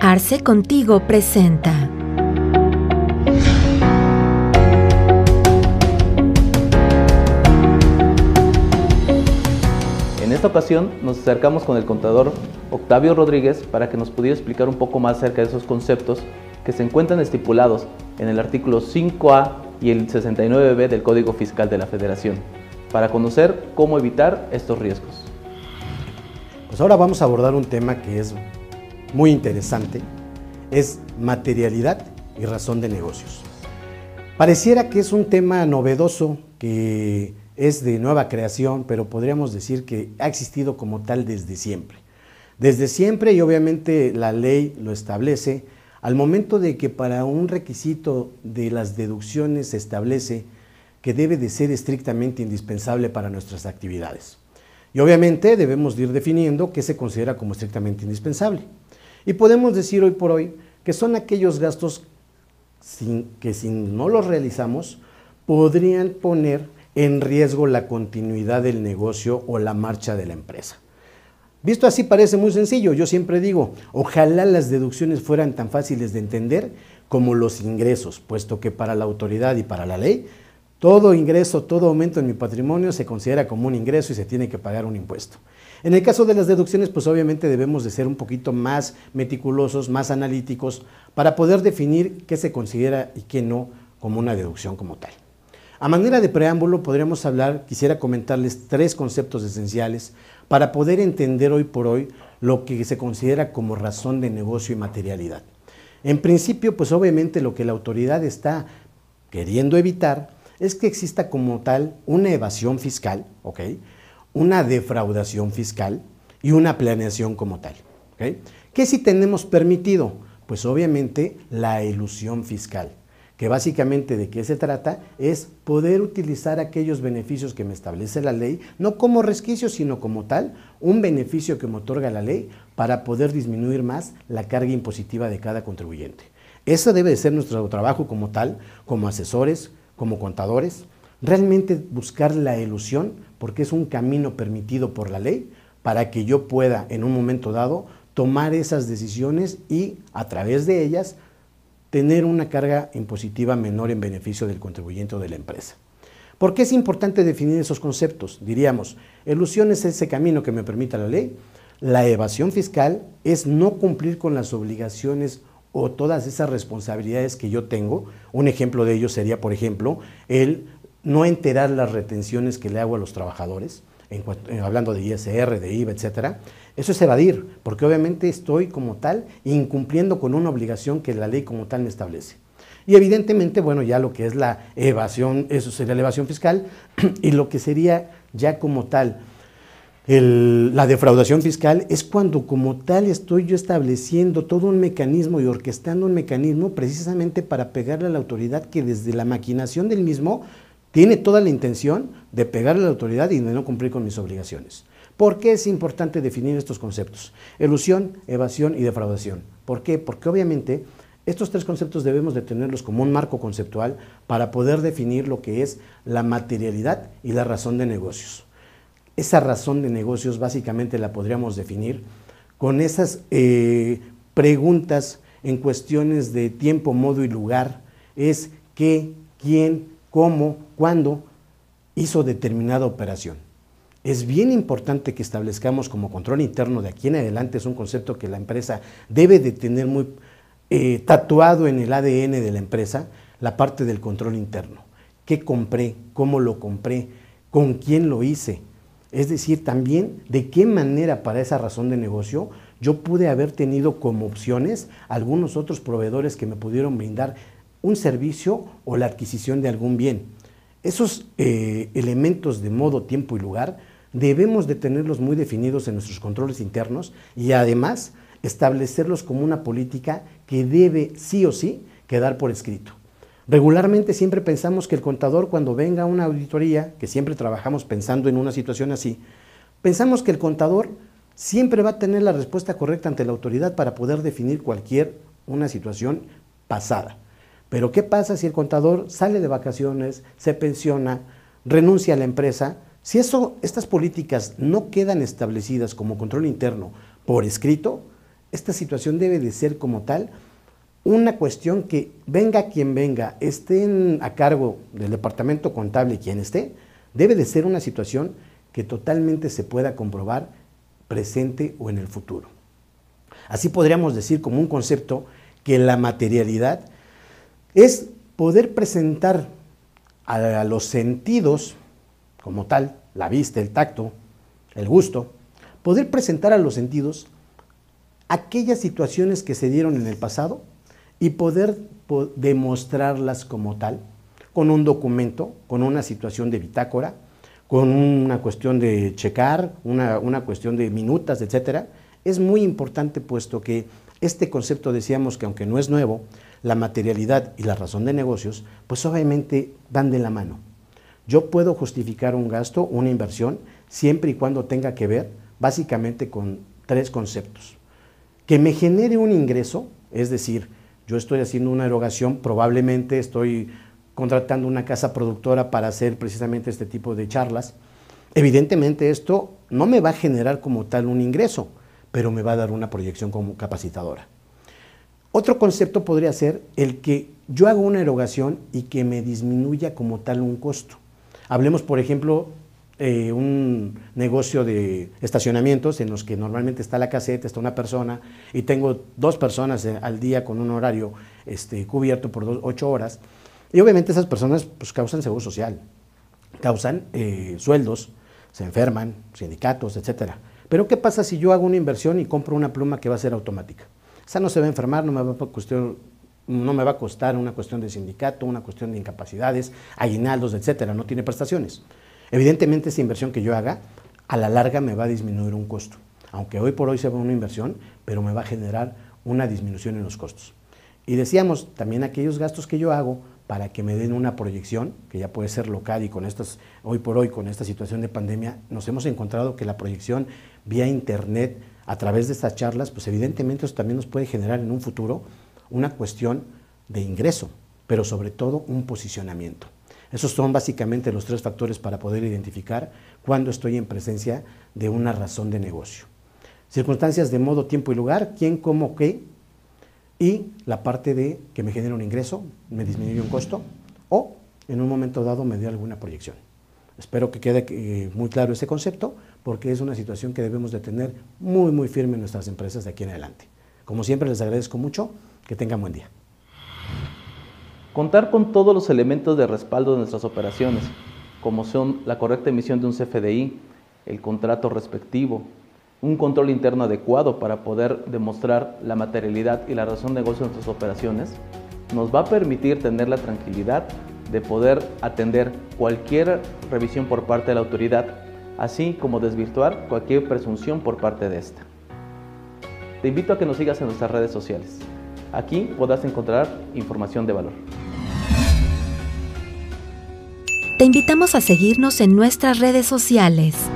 Arce Contigo presenta. En esta ocasión nos acercamos con el contador Octavio Rodríguez para que nos pudiera explicar un poco más acerca de esos conceptos que se encuentran estipulados en el artículo 5A y el 69B del Código Fiscal de la Federación, para conocer cómo evitar estos riesgos. Pues ahora vamos a abordar un tema que es muy interesante, es materialidad y razón de negocios. Pareciera que es un tema novedoso que es de nueva creación, pero podríamos decir que ha existido como tal desde siempre. Desde siempre y obviamente la ley lo establece, al momento de que para un requisito de las deducciones se establece que debe de ser estrictamente indispensable para nuestras actividades. Y obviamente debemos ir definiendo qué se considera como estrictamente indispensable. Y podemos decir hoy por hoy que son aquellos gastos que si no los realizamos podrían poner en riesgo la continuidad del negocio o la marcha de la empresa. Visto así parece muy sencillo, yo siempre digo, ojalá las deducciones fueran tan fáciles de entender como los ingresos, puesto que para la autoridad y para la ley, todo ingreso, todo aumento en mi patrimonio se considera como un ingreso y se tiene que pagar un impuesto. En el caso de las deducciones, pues obviamente debemos de ser un poquito más meticulosos, más analíticos, para poder definir qué se considera y qué no como una deducción como tal. A manera de preámbulo, podríamos hablar, quisiera comentarles tres conceptos esenciales para poder entender hoy por hoy lo que se considera como razón de negocio y materialidad. En principio, pues obviamente lo que la autoridad está queriendo evitar es que exista como tal una evasión fiscal, ¿ok? una defraudación fiscal y una planeación como tal. ¿ok? ¿Qué si tenemos permitido? Pues obviamente la ilusión fiscal que básicamente de qué se trata es poder utilizar aquellos beneficios que me establece la ley, no como resquicio, sino como tal, un beneficio que me otorga la ley para poder disminuir más la carga impositiva de cada contribuyente. Eso debe de ser nuestro trabajo como tal, como asesores, como contadores, realmente buscar la ilusión, porque es un camino permitido por la ley, para que yo pueda en un momento dado tomar esas decisiones y a través de ellas tener una carga impositiva menor en beneficio del contribuyente o de la empresa. ¿Por qué es importante definir esos conceptos? Diríamos, ilusión es ese camino que me permita la ley, la evasión fiscal es no cumplir con las obligaciones o todas esas responsabilidades que yo tengo. Un ejemplo de ello sería, por ejemplo, el no enterar las retenciones que le hago a los trabajadores, en, hablando de ISR, de IVA, etcétera. Eso es evadir, porque obviamente estoy como tal incumpliendo con una obligación que la ley como tal me establece. Y evidentemente, bueno, ya lo que es la evasión, eso sería la evasión fiscal, y lo que sería ya como tal la defraudación fiscal es cuando como tal estoy yo estableciendo todo un mecanismo y orquestando un mecanismo precisamente para pegarle a la autoridad que desde la maquinación del mismo tiene toda la intención de pegarle a la autoridad y de no cumplir con mis obligaciones. ¿Por qué es importante definir estos conceptos? Elusión, evasión y defraudación. ¿Por qué? Porque obviamente estos tres conceptos debemos de tenerlos como un marco conceptual para poder definir lo que es la materialidad y la razón de negocios. Esa razón de negocios básicamente la podríamos definir con esas eh, preguntas en cuestiones de tiempo, modo y lugar. Es qué, quién, cómo, cuándo hizo determinada operación es bien importante que establezcamos como control interno de aquí en adelante, es un concepto que la empresa debe de tener muy eh, tatuado en el ADN de la empresa, la parte del control interno. ¿Qué compré? ¿Cómo lo compré? ¿Con quién lo hice? Es decir, también de qué manera para esa razón de negocio yo pude haber tenido como opciones algunos otros proveedores que me pudieron brindar un servicio o la adquisición de algún bien. Esos eh, elementos de modo, tiempo y lugar debemos de tenerlos muy definidos en nuestros controles internos y además establecerlos como una política que debe sí o sí quedar por escrito. Regularmente siempre pensamos que el contador cuando venga a una auditoría, que siempre trabajamos pensando en una situación así, pensamos que el contador siempre va a tener la respuesta correcta ante la autoridad para poder definir cualquier una situación pasada. Pero ¿qué pasa si el contador sale de vacaciones, se pensiona, renuncia a la empresa si eso, estas políticas no quedan establecidas como control interno por escrito, esta situación debe de ser como tal una cuestión que venga quien venga, estén a cargo del departamento contable quien esté, debe de ser una situación que totalmente se pueda comprobar presente o en el futuro. Así podríamos decir como un concepto que la materialidad es poder presentar a los sentidos como tal, la vista, el tacto, el gusto, poder presentar a los sentidos aquellas situaciones que se dieron en el pasado y poder demostrarlas como tal, con un documento, con una situación de bitácora, con una cuestión de checar, una, una cuestión de minutas, etcétera, es muy importante puesto que este concepto decíamos que aunque no es nuevo, la materialidad y la razón de negocios, pues obviamente van de la mano. Yo puedo justificar un gasto, una inversión, siempre y cuando tenga que ver básicamente con tres conceptos. Que me genere un ingreso, es decir, yo estoy haciendo una erogación, probablemente estoy contratando una casa productora para hacer precisamente este tipo de charlas. Evidentemente esto no me va a generar como tal un ingreso, pero me va a dar una proyección como capacitadora. Otro concepto podría ser el que yo hago una erogación y que me disminuya como tal un costo. Hablemos, por ejemplo, eh, un negocio de estacionamientos en los que normalmente está la caseta, está una persona y tengo dos personas eh, al día con un horario este, cubierto por ocho horas. Y obviamente esas personas pues, causan seguro social, causan eh, sueldos, se enferman, sindicatos, etc. Pero ¿qué pasa si yo hago una inversión y compro una pluma que va a ser automática? Esa no se va a enfermar, no me va a, cuestión, no me va a costar una cuestión de sindicato, una cuestión de incapacidades, aguinaldos, etcétera, no tiene prestaciones. Evidentemente esa inversión que yo haga, a la larga me va a disminuir un costo. Aunque hoy por hoy sea una inversión, pero me va a generar una disminución en los costos. Y decíamos, también aquellos gastos que yo hago para que me den una proyección, que ya puede ser local y con estas, hoy por hoy con esta situación de pandemia, nos hemos encontrado que la proyección vía internet a través de estas charlas, pues evidentemente eso también nos puede generar en un futuro una cuestión de ingreso, pero sobre todo un posicionamiento. Esos son básicamente los tres factores para poder identificar cuando estoy en presencia de una razón de negocio. Circunstancias de modo, tiempo y lugar, quién, cómo, qué, y la parte de que me genere un ingreso, me disminuye un costo, o en un momento dado me dé alguna proyección. Espero que quede eh, muy claro ese concepto, porque es una situación que debemos de tener muy, muy firme en nuestras empresas de aquí en adelante. Como siempre, les agradezco mucho, que tengan buen día. Contar con todos los elementos de respaldo de nuestras operaciones, como son la correcta emisión de un CFDI, el contrato respectivo, un control interno adecuado para poder demostrar la materialidad y la razón de negocio de nuestras operaciones, nos va a permitir tener la tranquilidad de poder atender cualquier revisión por parte de la autoridad, así como desvirtuar cualquier presunción por parte de esta. Te invito a que nos sigas en nuestras redes sociales. Aquí podrás encontrar información de valor. Te invitamos a seguirnos en nuestras redes sociales.